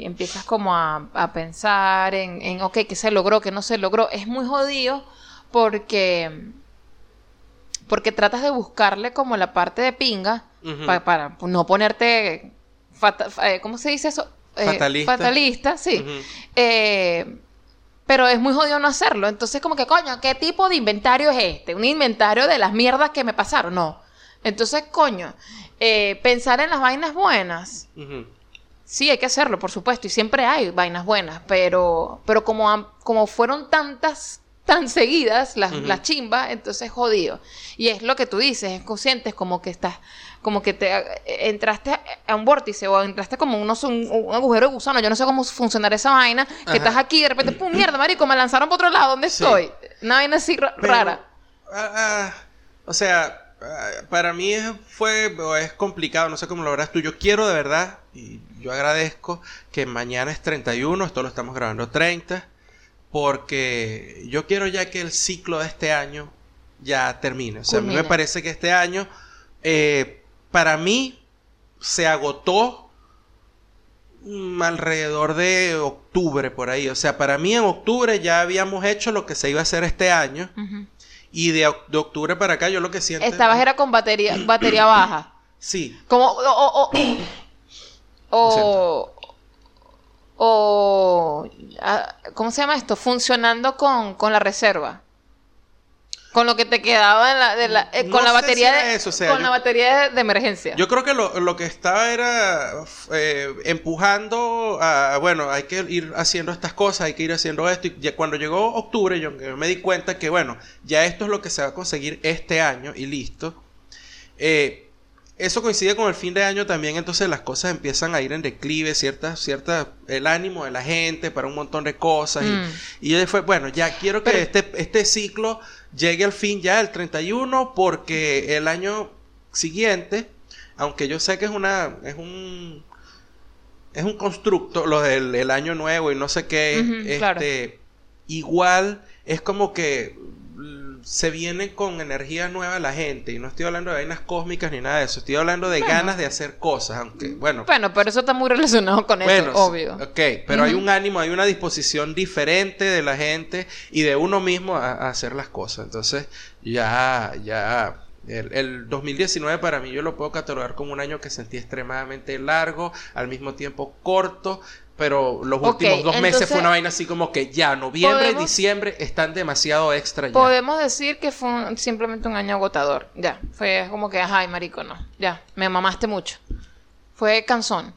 y empiezas como a, a pensar en, en, ok, qué se logró, qué no se logró, es muy jodido porque, porque tratas de buscarle como la parte de pinga pa- para no ponerte, fata- eh, ¿cómo se dice eso? Eh, Fatalista. fatalista, sí. Eh, pero es muy jodido no hacerlo. Entonces, como que, coño, ¿qué tipo de inventario es este? ¿Un inventario de las mierdas que me pasaron? No. Entonces, coño, eh, pensar en las vainas buenas. Sí, hay que hacerlo, por supuesto, y siempre hay vainas buenas, pero, pero como, como fueron tantas, tan seguidas las, Ujú. las chimbas, entonces es jodido. Y es lo que tú dices, es consciente, es como que estás, como que te eh, entraste a- un vórtice o entraste como unos, un, un agujero de gusano, yo no sé cómo funcionará esa vaina, que estás aquí y de repente, pum, mierda, marico, me lanzaron por otro lado, ¿dónde Sí. estoy? Una vaina así Pero, rara. ah, ah, o sea, ah, para mí es, fue es complicado, no sé cómo lo verás tú. Yo quiero de verdad, y yo agradezco que mañana es 31, esto lo estamos grabando 30, porque yo quiero ya que el ciclo de este año ya termine. O sea, a mí me parece que este año, eh, para mí, se agotó alrededor de octubre por ahí. O sea, para mí en octubre ya habíamos hecho lo que se iba a hacer este año. Y de, oc- de octubre para acá yo lo que siento... Estabas era con batería, batería baja. Sí. Como, o, o, o, o, o- ¿cómo se llama esto? Funcionando con, con la reserva. Con lo que te quedaba en la, de la- eh, No con la batería si de, eso, o sea, con yo- la batería de, de emergencia. Yo creo que lo, lo que estaba era eh, empujando a, bueno, hay que ir haciendo estas cosas, hay que ir haciendo esto. Y ya cuando llegó octubre, yo me di cuenta que, bueno, ya esto es lo que se va a conseguir este año y listo. Eh, eso coincide con el fin de año también, entonces las cosas empiezan a ir en declive, ciertas, ciertas, el ánimo de la gente para un montón de cosas. y- Mm. Y, yo fue, bueno, ya quiero que Pero- este, este ciclo llegue al fin ya el 31 porque el año siguiente, aunque yo sé que es una, es un, es un constructo, lo del el año nuevo y no sé qué, este, claro. igual es como que se viene con energía nueva la gente y no estoy hablando de vainas cósmicas ni nada de eso, estoy hablando de Bueno. ganas de hacer cosas, aunque bueno, Bueno, pero eso está muy relacionado con bueno, eso, obvio. Ok, pero hay un ánimo, hay una disposición diferente de la gente y de uno mismo a, a hacer las cosas. Entonces, ya, ya, El, el 2019 para mí yo lo puedo catalogar como un año que sentí extremadamente largo, al mismo tiempo corto, pero los últimos dos meses fue una vaina así como que ya noviembre y Podemos- diciembre están demasiado extra ya. Podemos decir que fue un- simplemente un año agotador. Ya, fue como que, ay, marico, no. Ya, me mamaste mucho. Fue cansón.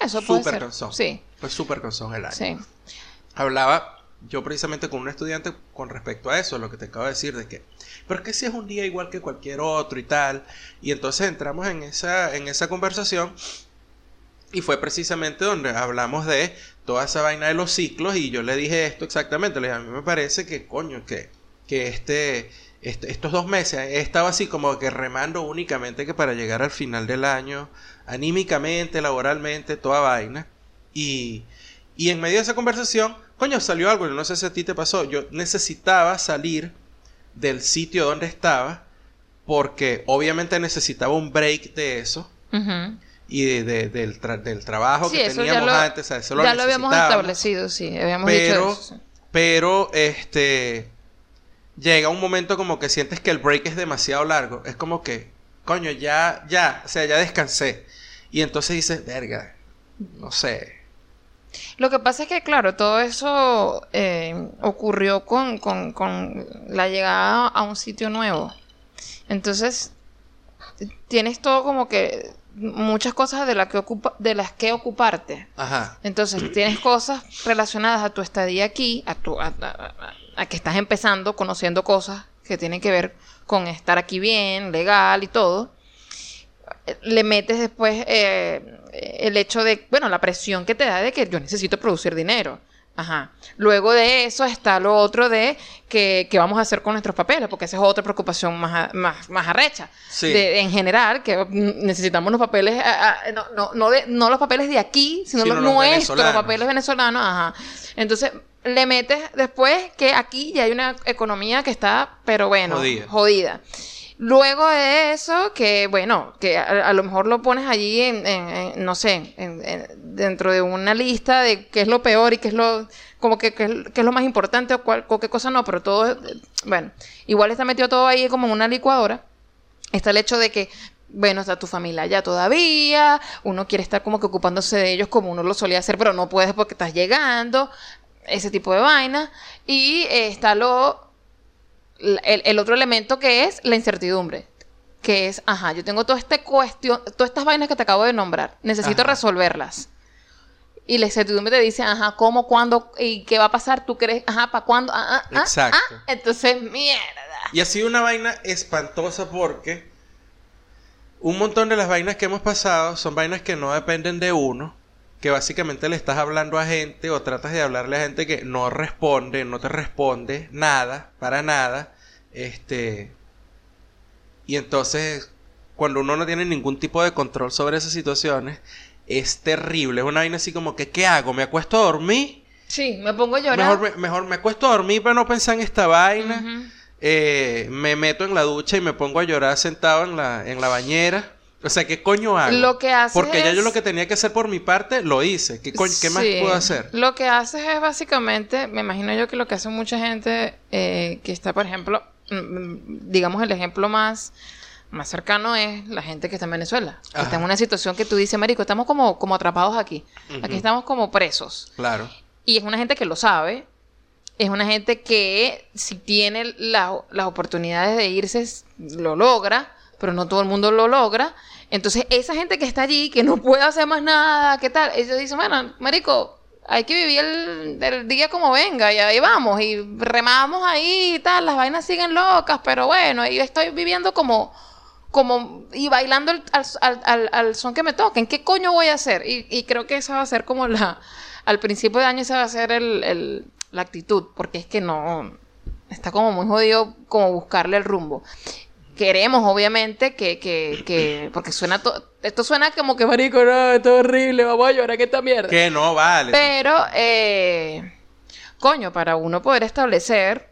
Eso puede Súper ser. cansón. Sí, Fue súper cansón el año. sí. Hablaba yo precisamente con un estudiante con respecto a eso, lo que te acabo de decir, de que, pero es que si es un día igual que cualquier otro y tal, y entonces entramos en esa, en esa conversación y fue precisamente donde hablamos de toda esa vaina de los ciclos y yo le dije esto exactamente, le dije, a mí me parece que coño, que, que este, estos dos meses he estado así como que remando únicamente que para llegar al final del año, anímicamente, laboralmente, toda vaina, y, y en medio de esa conversación, coño, salió algo, yo no sé si a ti te pasó, yo necesitaba salir del sitio donde estaba, porque obviamente necesitaba un break de eso. Y de- de- del, tra- del trabajo Sí, que eso ya teníamos lo, antes, o sea, eso lo ya lo habíamos establecido, sí, habíamos Pero, dicho eso. sí. pero, este, llega un momento como que sientes que el break es demasiado largo. Es como que, coño, ya, ya, o sea, ya descansé. Y entonces dices, verga, no sé. Lo que pasa es que, claro, todo eso eh, ocurrió con, con- con la llegada a un sitio nuevo. Entonces, tienes todo como que muchas cosas de, la que ocupa, de las que ocuparte. Ajá. Entonces, tienes cosas relacionadas a tu estadía aquí, a, tu, a, a- que estás empezando, conociendo cosas que tienen que ver con estar aquí bien, legal y todo. Le metes después eh, el hecho de, bueno, la presión que te da de que yo necesito producir dinero. Ajá. Luego de eso está lo otro de que, que vamos a hacer con nuestros papeles, porque esa es otra preocupación más, a- más, más arrecha. Sí. De- en general, que necesitamos los papeles, no, no, no, de- no los papeles de aquí, sino, Sino los, los nuestros venezolanos. papeles venezolanos. Ajá. Entonces, le metes después que aquí ya hay una economía que está, pero bueno, Jodida. jodida. Luego de eso, que bueno, que a, lo mejor lo pones allí en, no sé, en- en- dentro de una lista de qué es lo peor y qué es lo, como que, qué es- lo más importante o, qué cosa no, pero todo, bueno, igual está metido todo ahí como en una licuadora. Está el hecho de que, bueno, está tu familia allá todavía, uno quiere estar como que ocupándose de ellos como uno lo solía hacer, pero no puedes porque estás llegando, ese tipo de vaina. Y eh, está lo, el, el otro elemento que es la incertidumbre. Que es, ajá, yo tengo toda esta cuestión, todas estas vainas que te acabo de nombrar, necesito Ajá. resolverlas. Y la incertidumbre te dice, ajá, ¿cómo, cuándo y qué va a pasar? ¿Tú crees? Ajá, ¿para cuándo? Ah, ah, ah, Exacto. ah. Entonces, mierda. Y ha sido una vaina espantosa porque un montón de las vainas que hemos pasado son vainas que no dependen de uno, que básicamente le estás hablando a gente o tratas de hablarle a gente que no responde, no te responde nada, para nada. Este y entonces cuando uno no tiene ningún tipo de control sobre esas situaciones es terrible, es una vaina así como que ¿qué hago? ¿Me acuesto a dormir? Sí, me pongo a llorar. Mejor me, mejor me acuesto a dormir para no pensar en esta vaina. Eh, me meto en la ducha y me pongo a llorar sentado en la, en la bañera. O sea, ¿qué coño hago? Lo que haces Porque ya yo lo que tenía que hacer por mi parte, lo hice. ¿Qué, coño- qué más Sí. puedo hacer? Lo que haces es básicamente, me imagino yo que lo que hace mucha gente eh, que está, por ejemplo, mm, mm, digamos el ejemplo más, más cercano es la gente que está en Venezuela. Que está en una situación que tú dices, Marico, estamos como, como atrapados aquí. Aquí estamos como presos. Claro. Y es una gente que lo sabe. Es una gente que si tiene la- las oportunidades de irse, lo logra, pero no todo el mundo lo logra. Entonces, esa gente que está allí, que no puede hacer más nada, ¿qué tal? Ellos dicen, bueno, marico, hay que vivir el, día como venga, y ahí vamos, y remamos ahí y tal, las vainas siguen locas, pero bueno, yo estoy viviendo como, como, y bailando al, son que me toquen, ¿qué coño voy a hacer? Y, y creo que esa va a ser como la, al principio de año esa va a ser el- la actitud, porque es que no, está como muy jodido como buscarle el rumbo. Queremos, obviamente, que, que, que porque suena todo, esto suena como que, marico, no, esto es horrible, vamos a llorar, que esta mierda. Que no vale. Pero, eh, coño, para uno poder establecer,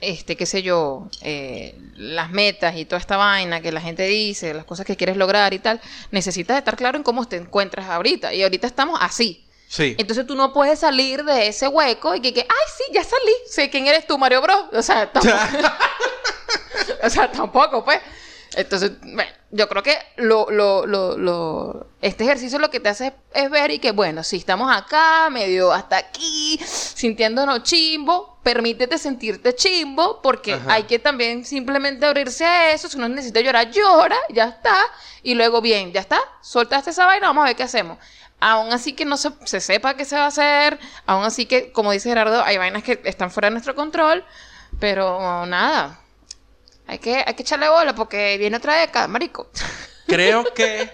este, qué sé yo, eh, las metas y toda esta vaina que la gente dice, las cosas que quieres lograr y tal, necesitas estar claro en cómo te encuentras ahorita. Y ahorita estamos así. Sí. Entonces tú no puedes salir de ese hueco y que, que ay, sí, ya salí. Sé quién eres tú, Mario Bros. O sea, tampoco- o sea, tampoco, pues. Entonces, bueno, yo creo que lo, lo, lo, lo, este ejercicio lo que te hace es, ver y que, bueno, si estamos acá, medio hasta aquí, sintiéndonos chimbo, permítete sentirte chimbo, porque Ajá. hay que también simplemente abrirse a eso. Si uno necesita llorar, llora, ya está. Y luego, bien, ya está, soltaste esa vaina, vamos a ver qué hacemos. Aún así que no se, se sepa qué se va a hacer, aún así que, como dice Gerardo, hay vainas que están fuera de nuestro control, pero nada. Hay que, hay que echarle bola porque viene otra década, marico. Creo que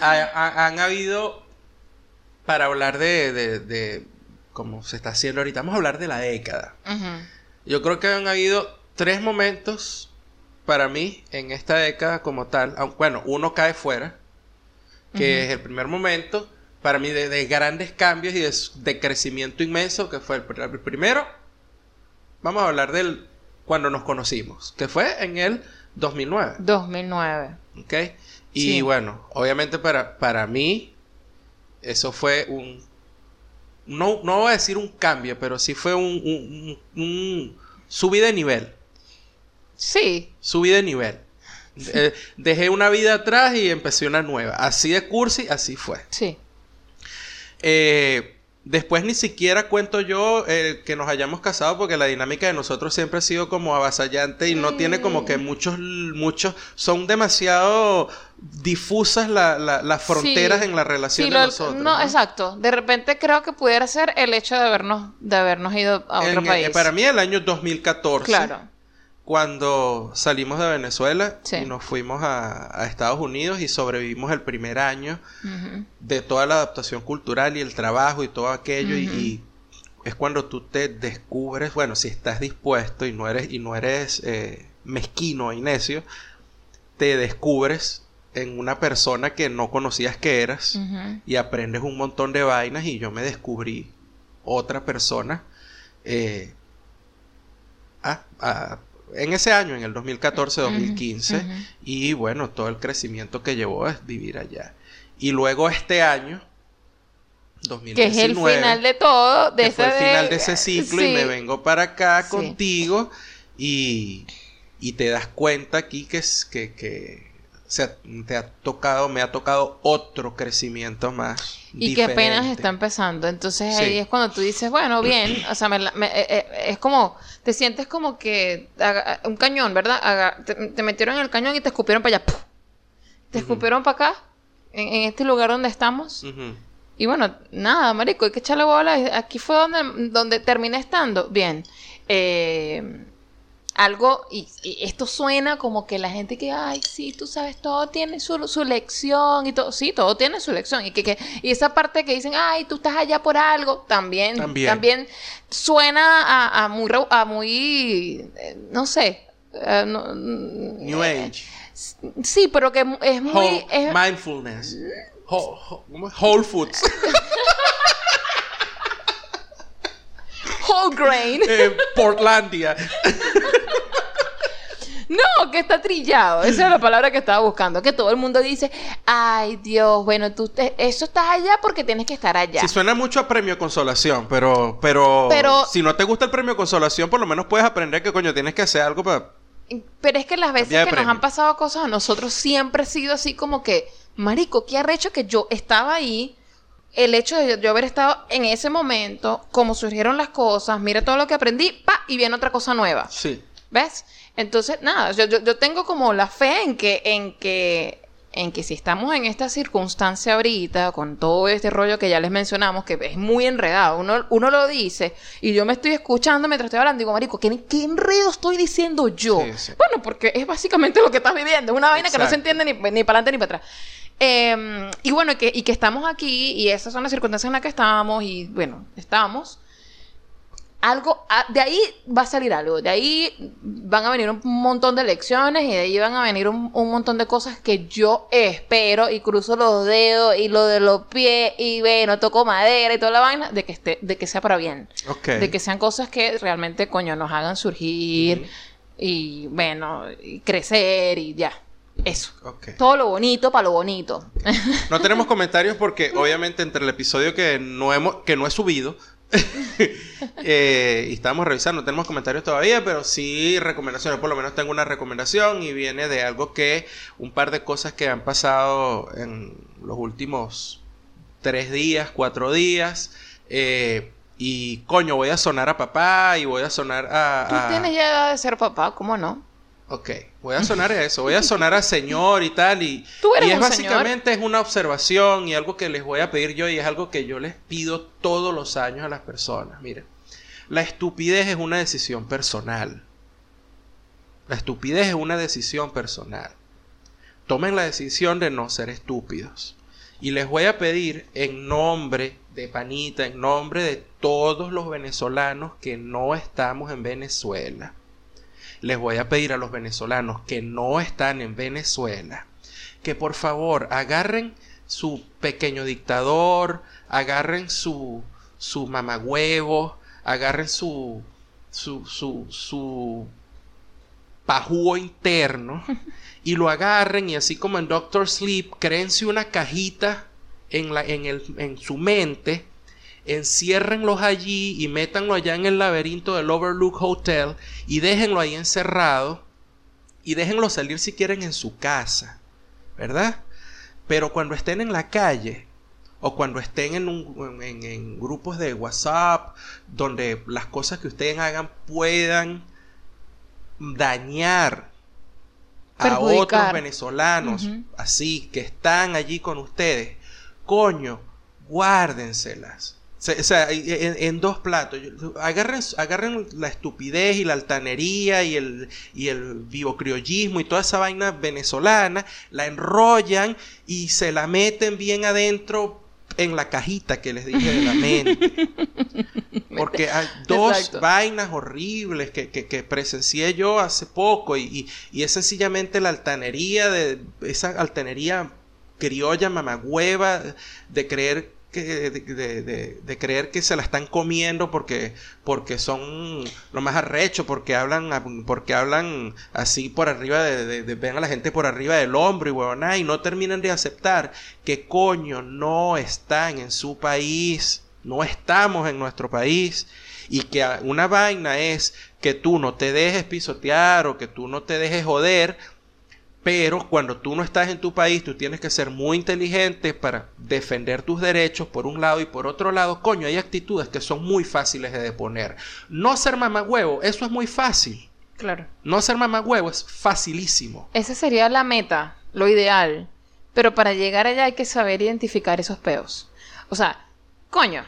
ha- ha- han habido, para hablar de, de, de como se está haciendo ahorita, vamos a hablar de la década. Yo creo que han habido tres momentos para mí en esta década como tal. Bueno, uno cae fuera, que es el primer momento para mí de, de grandes cambios y de, crecimiento inmenso, que fue el, pr- el primero. Vamos a hablar del cuando nos conocimos, que fue en el 2009. 2009. ¿Ok? Y Sí. bueno, obviamente para, para mí, eso fue un. No, no voy a decir un cambio, pero sí fue un, un, un- un subí de nivel. Sí, Subí de nivel. Eh, dejé una vida atrás y empecé una nueva. Así de cursi, así fue. sí. Eh, después ni siquiera cuento yo eh, que nos hayamos casado porque la dinámica de nosotros siempre ha sido como avasallante y no tiene como que muchos, muchos, son demasiado difusas la- la- las fronteras Sí. en la relación Sí, de lo- nosotros. no, ¿no? exacto. De repente creo que pudiera ser el hecho de habernos, de habernos ido a otro En- país. para mí el año 2014, Claro. Cuando salimos de Venezuela Sí. y nos fuimos a, a Estados Unidos y sobrevivimos el primer año de toda la adaptación cultural y el trabajo y todo aquello y- es cuando tú te descubres, bueno, si estás dispuesto y no eres y no eres eh, mezquino y necio, te descubres en una persona que no conocías que eras y aprendes un montón de vainas y yo me descubrí otra persona eh, ah, ah, en ese año, en el 2014-2015 Ujú, ujú. y bueno, todo el crecimiento que llevó es vivir allá. Y luego este año, Que 2019, es el final de todo. De que fue el final de- de ese ciclo y me vengo para acá Sí. contigo y, y te das cuenta aquí que que, que o sea, te ha tocado, me ha tocado otro crecimiento más. Y que apenas está empezando. Entonces Sí. ahí es cuando tú dices, bueno, bien, o sea, me eh, eh, es como, te sientes como que aga- un cañón, ¿verdad? Aga- te, te metieron en el cañón y te escupieron para allá. ¡puf! Te escupieron para acá, en, en este lugar donde estamos. Y bueno, nada, marico, hay que echarle bola. Aquí fue donde, donde terminé estando. Bien. Eh, algo, y, y esto suena como que la gente que, ay, sí, tú sabes, todo tiene su, su lección y todo. Sí, todo tiene su lección. Y, que, que- y esa parte que dicen, ay, tú estás allá por algo, también, También. también, suena a, a muy, a muy, eh, no sé. eh, no- New eh, Age. Sí, pero que es muy... Whole- es- mindfulness. Whole, whole- Whole Foods. whole grain. Eh, Portlandia. No, que está trillado. Esa es la palabra que estaba buscando. Que todo el mundo dice, ay Dios, bueno, tú te- eso estás allá porque tienes que estar allá. Si suena mucho a premio consolación, pero, pero, Pero- si no te gusta el premio consolación, por lo menos puedes aprender que coño tienes que hacer algo para. Pero es que las veces que nos han pasado cosas a nosotros siempre ha sido así como que, marico, qué arrecho que yo estaba ahí. El hecho de yo haber estado en ese momento, cómo surgieron las cosas, mira todo lo que aprendí, pa, y viene otra cosa nueva. Sí. ¿Ves? Entonces, nada, yo, yo, yo tengo como la fe en que, en que, en que si estamos en esta circunstancia ahorita, con todo este rollo que ya les mencionamos, que es muy enredado, uno, uno lo dice, y yo me estoy escuchando mientras estoy hablando, digo, marico, ¿qué, qué enredo estoy diciendo yo? Sí, sí. Bueno, porque es básicamente lo que estás viviendo, es una vaina que no se entiende ni, ni para adelante ni para atrás. Eh, y bueno, y que, y que estamos aquí, y esas son las circunstancias en las que estábamos, y bueno, estamos algo, a- de ahí va a salir algo, de ahí van a venir un montón de lecciones y de ahí van a venir un, un montón de cosas que yo espero y cruzo los dedos y lo de los pies y bueno, toco madera y toda la vaina, de que esté, de que sea para bien, Ok. de que sean cosas que realmente, coño, nos hagan surgir y bueno, y crecer y ya, eso. Todo lo bonito para lo bonito. No tenemos comentarios porque obviamente entre el episodio que no hemos, que no he subido, Eh, y estamos revisando, no tenemos comentarios todavía, pero sí recomendaciones. Por lo menos tengo una recomendación y viene de algo que un par de cosas que han pasado en los últimos tres días, cuatro días. Eh, y coño, voy a sonar a papá y voy a sonar a. Tú a- tienes ya edad de ser papá, ¿cómo no? Ok, voy a sonar a eso, voy a sonar a señor y tal. Y, Tú eres y es un señor. básicamente es una observación y algo que les voy a pedir yo y es algo que yo les pido todos los años a las personas. Miren, la estupidez es una decisión personal. La estupidez es una decisión personal. Tomen la decisión de no ser estúpidos. Y les voy a pedir en nombre de Panita, en nombre de todos los venezolanos que no estamos en Venezuela les voy a pedir a los venezolanos que no están en Venezuela que por favor agarren su pequeño dictador, agarren su, su mamagüevo, agarren su, su, su, su pajúo interno y lo agarren y así como en Doctor Sleep, créense una cajita en, la, en, el, en su mente enciérrenlos allí y métanlo allá en el laberinto del Overlook Hotel y déjenlo ahí encerrado y déjenlo salir si quieren en su casa, ¿verdad? Pero cuando estén en la calle o cuando estén en, un, en, en grupos de WhatsApp donde las cosas que ustedes hagan puedan dañar a otros venezolanos así que están allí con ustedes, coño, guárdenselas. O sea, en, en dos platos. Agarren, agarren la estupidez y la altanería y el, y el vivocriollismo y toda esa vaina venezolana, la enrollan y se la meten bien adentro en la cajita que les dije de la mente. Porque hay dos Exacto. vainas horribles que, que- que presencié yo hace poco y, y- y es sencillamente la altanería de esa altanería criolla mamagüeva de creer de, creer que se la están comiendo porque porque son lo más arrecho porque hablan porque hablan así por arriba de, ven a la gente por arriba del hombro y huevona y no terminan de aceptar que coño no están en su país no estamos en nuestro país y que una vaina es que tú no te dejes pisotear o que tú no te dejes joder pero cuando tú no estás en tu país, tú tienes que ser muy inteligente para defender tus derechos por un lado y por otro lado, coño, hay actitudes que son muy fáciles de deponer. No ser mamagüevo, eso es muy fácil. Claro. No ser mamagüevo es facilísimo. Esa sería la meta, lo ideal. Pero para llegar allá hay que saber identificar esos peos. O sea, coño,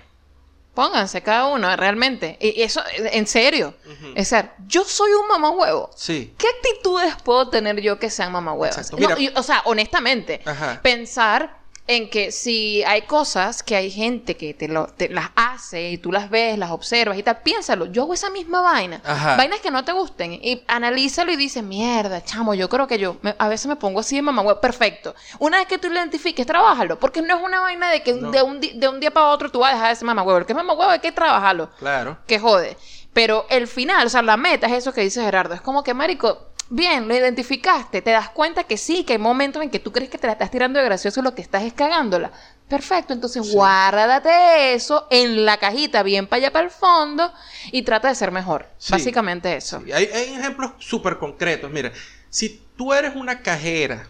pónganse cada uno realmente. Y eso, en serio. Es ser, yo soy un mamahuevo. Sí. ¿Qué actitudes puedo tener yo que sean mamahuevas? No, y- o sea, honestamente, Ajá. pensar en que si hay cosas que hay gente que te, lo, te las hace y tú las ves, las observas y tal, piénsalo, yo hago esa misma vaina. Ajá. Vainas que no te gusten y analízalo y dices, mierda, chamo, yo creo que yo me- a veces me pongo así de mamá, perfecto. Una vez que tú lo identifiques, trabájalo, porque no es una vaina de que No. de, un de un día para otro tú vas a dejar de ser mamá El que es mamá hay que trabajarlo Claro. que jode. Pero el final, o sea, la meta es eso que dice Gerardo. Es como que, marico, bien, lo identificaste, te das cuenta que sí, que hay momentos en que tú crees que te la estás tirando de gracioso y lo que estás es cagándola. Perfecto, entonces Sí. guárdate eso en la cajita, bien para allá para el fondo, y trata de ser mejor. Sí. Básicamente eso. Sí, Hay, hay ejemplos súper concretos. Mira, si tú eres una cajera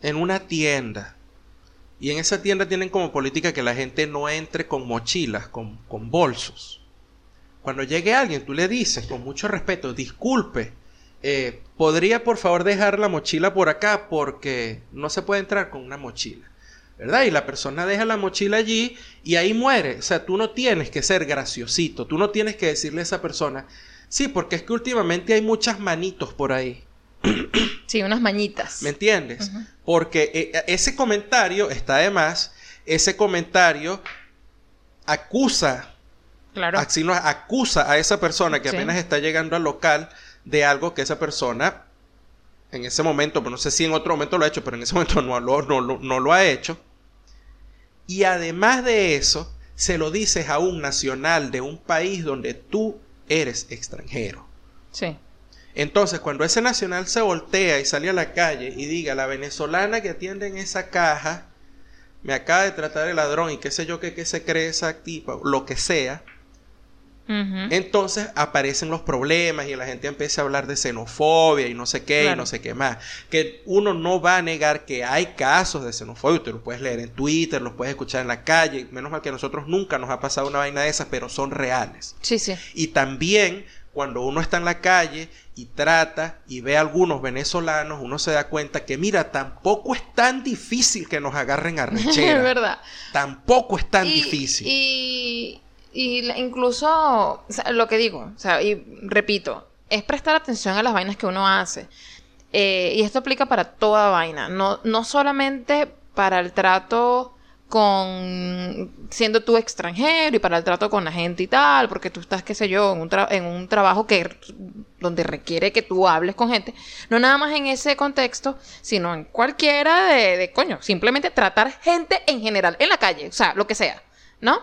en una tienda y en esa tienda tienen como política que la gente no entre con mochilas, con, con bolsos. Cuando llegue alguien, tú le dices con mucho respeto, disculpe, eh, ¿podría por favor dejar la mochila por acá? Porque no se puede entrar con una mochila. ¿Verdad? Y la persona deja la mochila allí y ahí muere. O sea, tú no tienes que ser graciosito, tú no tienes que decirle a esa persona, sí, porque es que últimamente hay muchas manitos por ahí. Sí, unas mañitas. ¿Me entiendes? Porque eh, ese comentario está de más, ese comentario acusa, Claro. así no, acusa a esa persona que Sí. apenas está llegando al local de algo que esa persona en ese momento, pues no sé si en otro momento lo ha hecho, pero en ese momento no lo, no, lo- no lo ha hecho. Y además de eso, se lo dices a un nacional de un país donde tú eres extranjero. Sí. Entonces, cuando ese nacional se voltea y sale a la calle y diga, la venezolana que atiende en esa caja me acaba de tratar de ladrón y qué sé yo qué, qué se cree esa tipa, lo que sea, Entonces aparecen los problemas y la gente empieza a hablar de xenofobia y no sé qué y no sé qué más. Que uno no va a negar que hay casos de xenofobia, tú los puedes leer en Twitter, los puedes escuchar en la calle, menos mal que a nosotros nunca nos ha pasado una vaina de esas, pero son reales. Sí, sí. Y también cuando uno está en la calle y trata y ve a algunos venezolanos, uno se da cuenta que mira, tampoco es tan difícil que nos agarren a es rechera. verdad. Tampoco es tan y, difícil. Y, y incluso, lo que digo, o sea, y repito, es prestar atención a las vainas que uno hace. Eh, y esto aplica para toda vaina, no, no solamente para el trato con siendo tú extranjero y para el trato con la gente y tal, porque tú estás, qué sé yo, en un, tra- en un trabajo que donde requiere que tú hables con gente, no nada más en ese contexto, sino en cualquiera de, de coño, simplemente tratar gente en general, en la calle, o sea, lo que sea, ¿no?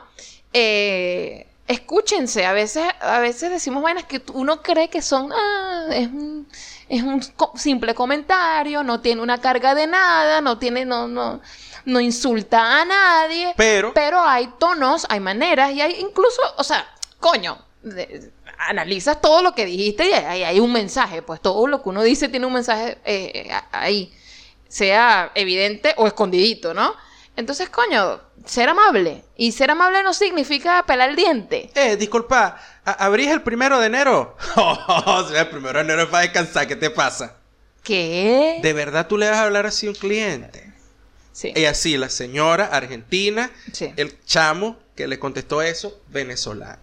Eh, escúchense, a veces, a veces decimos vainas que uno cree que son, ah, es un, es un simple comentario, no tiene una carga de nada, no tiene, no, no, no insulta a nadie, Pero, pero hay tonos, hay maneras y hay incluso, o sea, coño, de- analizas todo lo que dijiste y hay, hay un mensaje, pues todo lo que uno dice tiene un mensaje eh, ahí, sea evidente o escondidito, ¿no? Entonces, coño, ser amable. Y ser amable no significa pelar el diente. eh, disculpa, ¿a- ¿abrís el primero de enero? o sea, el primero de enero es para descansar, ¿qué te pasa? ¿Qué? ¿De verdad tú le vas a hablar así a un cliente? Sí. Y así, la señora argentina, Sí. el chamo que le contestó eso, venezolano.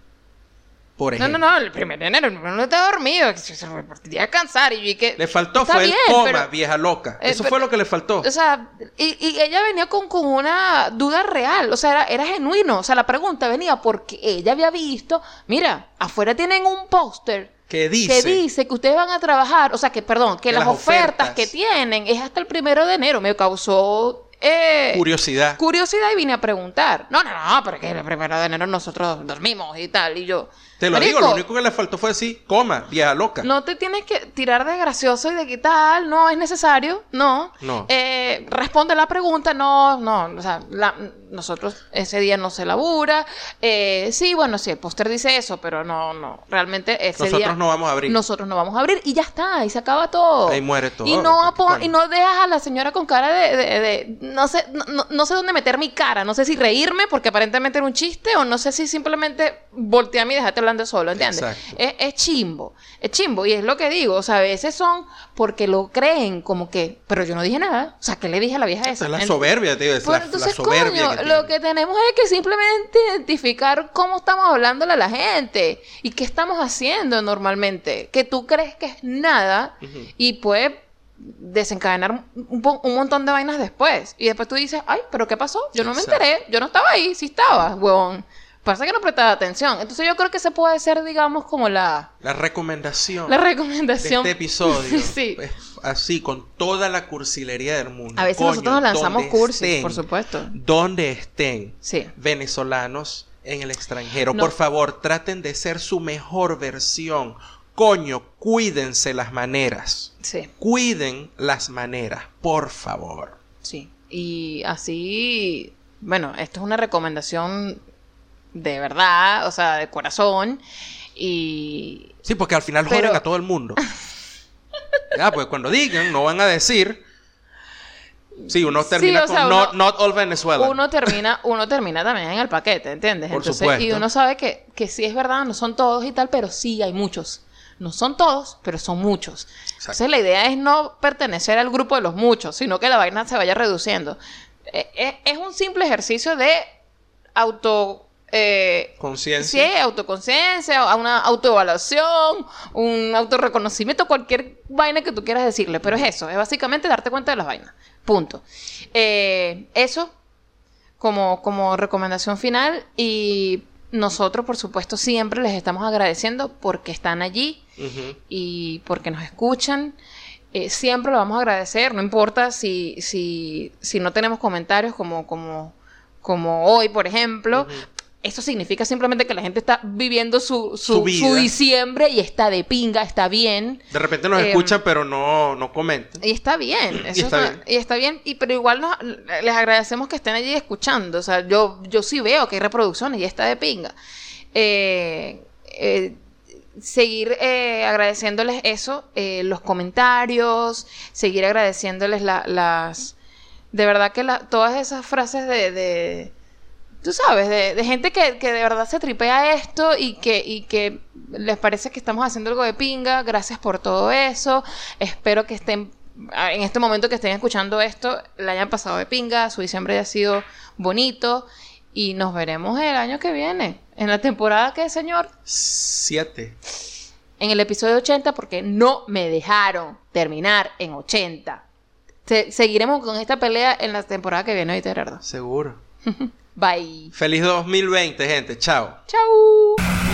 Por No, ejemplo. no, no, el primer de enero, no estaba dormido, que se se partía a descansar y yo dije, Le faltó fue bien, el coma, pero- vieja loca. Eh, Eso pero- fue lo que le faltó. O sea, y, y ella venía con, con una duda real, o sea, era, era genuino. O sea, la pregunta venía porque ella había visto, mira, afuera tienen un póster que dice, que dice que ustedes van a trabajar, o sea, que, perdón, que, Que las, las ofertas, ofertas. que tienen es hasta el primero de enero. Me causó eh, curiosidad. curiosidad y vine a preguntar. No, no, no, porque el primero de enero nosotros dormimos y tal. Y yo, Te lo digo, "Marico, lo único que le faltó fue decir, coma, vieja loca. no te tienes que tirar de gracioso y de qué tal, no es necesario, no. No. Eh, responde la pregunta, no, no, o sea, la- nosotros ese día no se labura. Eh, sí, bueno, sí, el póster dice eso, pero no, no, realmente ese Nosotros día no vamos a abrir. nosotros no vamos a abrir y ya está, y se acaba todo. Ahí muere todo, Y no, y no dejas a la señora con cara de, de- de- no sé, no, no- no sé dónde meter mi cara, no sé si reírme porque aparentemente era un chiste o no sé si simplemente voltearme y dejarte hablando solo, ¿entiendes? Es, es chimbo, es chimbo y es lo que digo, o sea, a veces son porque lo creen como que, pero yo no dije nada, o sea, ¿qué le dije a la vieja esa? Es la soberbia, tío. Es pues la, entonces, la soberbia coño, que lo que tenemos es que simplemente identificar cómo estamos hablándole a la gente y qué estamos haciendo normalmente. Que tú crees que es nada y puede desencadenar un, montón de vainas después. Y después tú dices, ay, pero ¿qué pasó? Yo no me enteré, yo no estaba ahí, sí estaba, huevón. Pasa que no prestaba atención. Entonces yo creo que se puede ser, digamos, como la, La recomendación la de recomendación. este episodio. sí. es así, con toda la cursilería del mundo. A veces Coño, nosotros nos lanzamos cursis, estén, por supuesto. Donde estén Sí. venezolanos en el extranjero. No. Por favor, traten de ser su mejor versión. Coño, cuídense las maneras. Sí. Cuiden las maneras, por favor. Sí, y así, bueno, esto es una recomendación de verdad, o sea, de corazón, y Sí, porque al final Pero- joden a todo el mundo. ya, pues cuando digan, no van a decir. Sí, uno termina o sea, con uno- not, not all Venezuela. uno termina, uno termina también en el paquete, ¿entiendes? Por Entonces, supuesto. y uno sabe que, que sí es verdad, no son todos y tal, pero sí hay muchos. No son todos, pero son muchos. Entonces la idea es no pertenecer al grupo de los muchos, sino que la vaina se vaya reduciendo. Eh, eh, es un simple ejercicio de auto... eh, Conciencia. Sí, autoconciencia, una autoevaluación, un autorreconocimiento, cualquier vaina que tú quieras decirle. Pero es eso, es básicamente darte cuenta de las vainas. Punto. Eh, eso como, como recomendación final y nosotros, por supuesto, siempre les estamos agradeciendo porque están allí y porque nos escuchan. Eh, siempre lo vamos a agradecer, no importa si, si, si no tenemos comentarios como, como, como hoy, por ejemplo. Eso significa simplemente que la gente está viviendo su, su, Su su vida. diciembre y está de pinga, está bien. De repente nos Em, escuchan, pero no, no comentan. Y está bien, eso está no- bien. y está bien, y pero igual nos- les agradecemos que estén allí escuchando. O sea, yo, yo sí veo que hay reproducciones y está de pinga. Eh, eh, seguir eh, agradeciéndoles eso, eh, los comentarios, seguir agradeciéndoles la- las... De verdad que la- todas esas frases de... de- Tú sabes, de, de gente que, que de verdad se tripea esto y que, y que les parece que estamos haciendo algo de pinga. Gracias por todo eso. Espero que estén, ah, en este momento que estén escuchando esto, la hayan pasado de pinga, su diciembre haya sido bonito. Y nos veremos el año que viene. En la temporada que, señor, Siete. en el episodio 80, porque no me dejaron terminar en 80. Se- seguiremos con esta pelea en la temporada que viene, hoy Gerardo. Seguro. Bye. Feliz 2020, gente. Chao. Chao.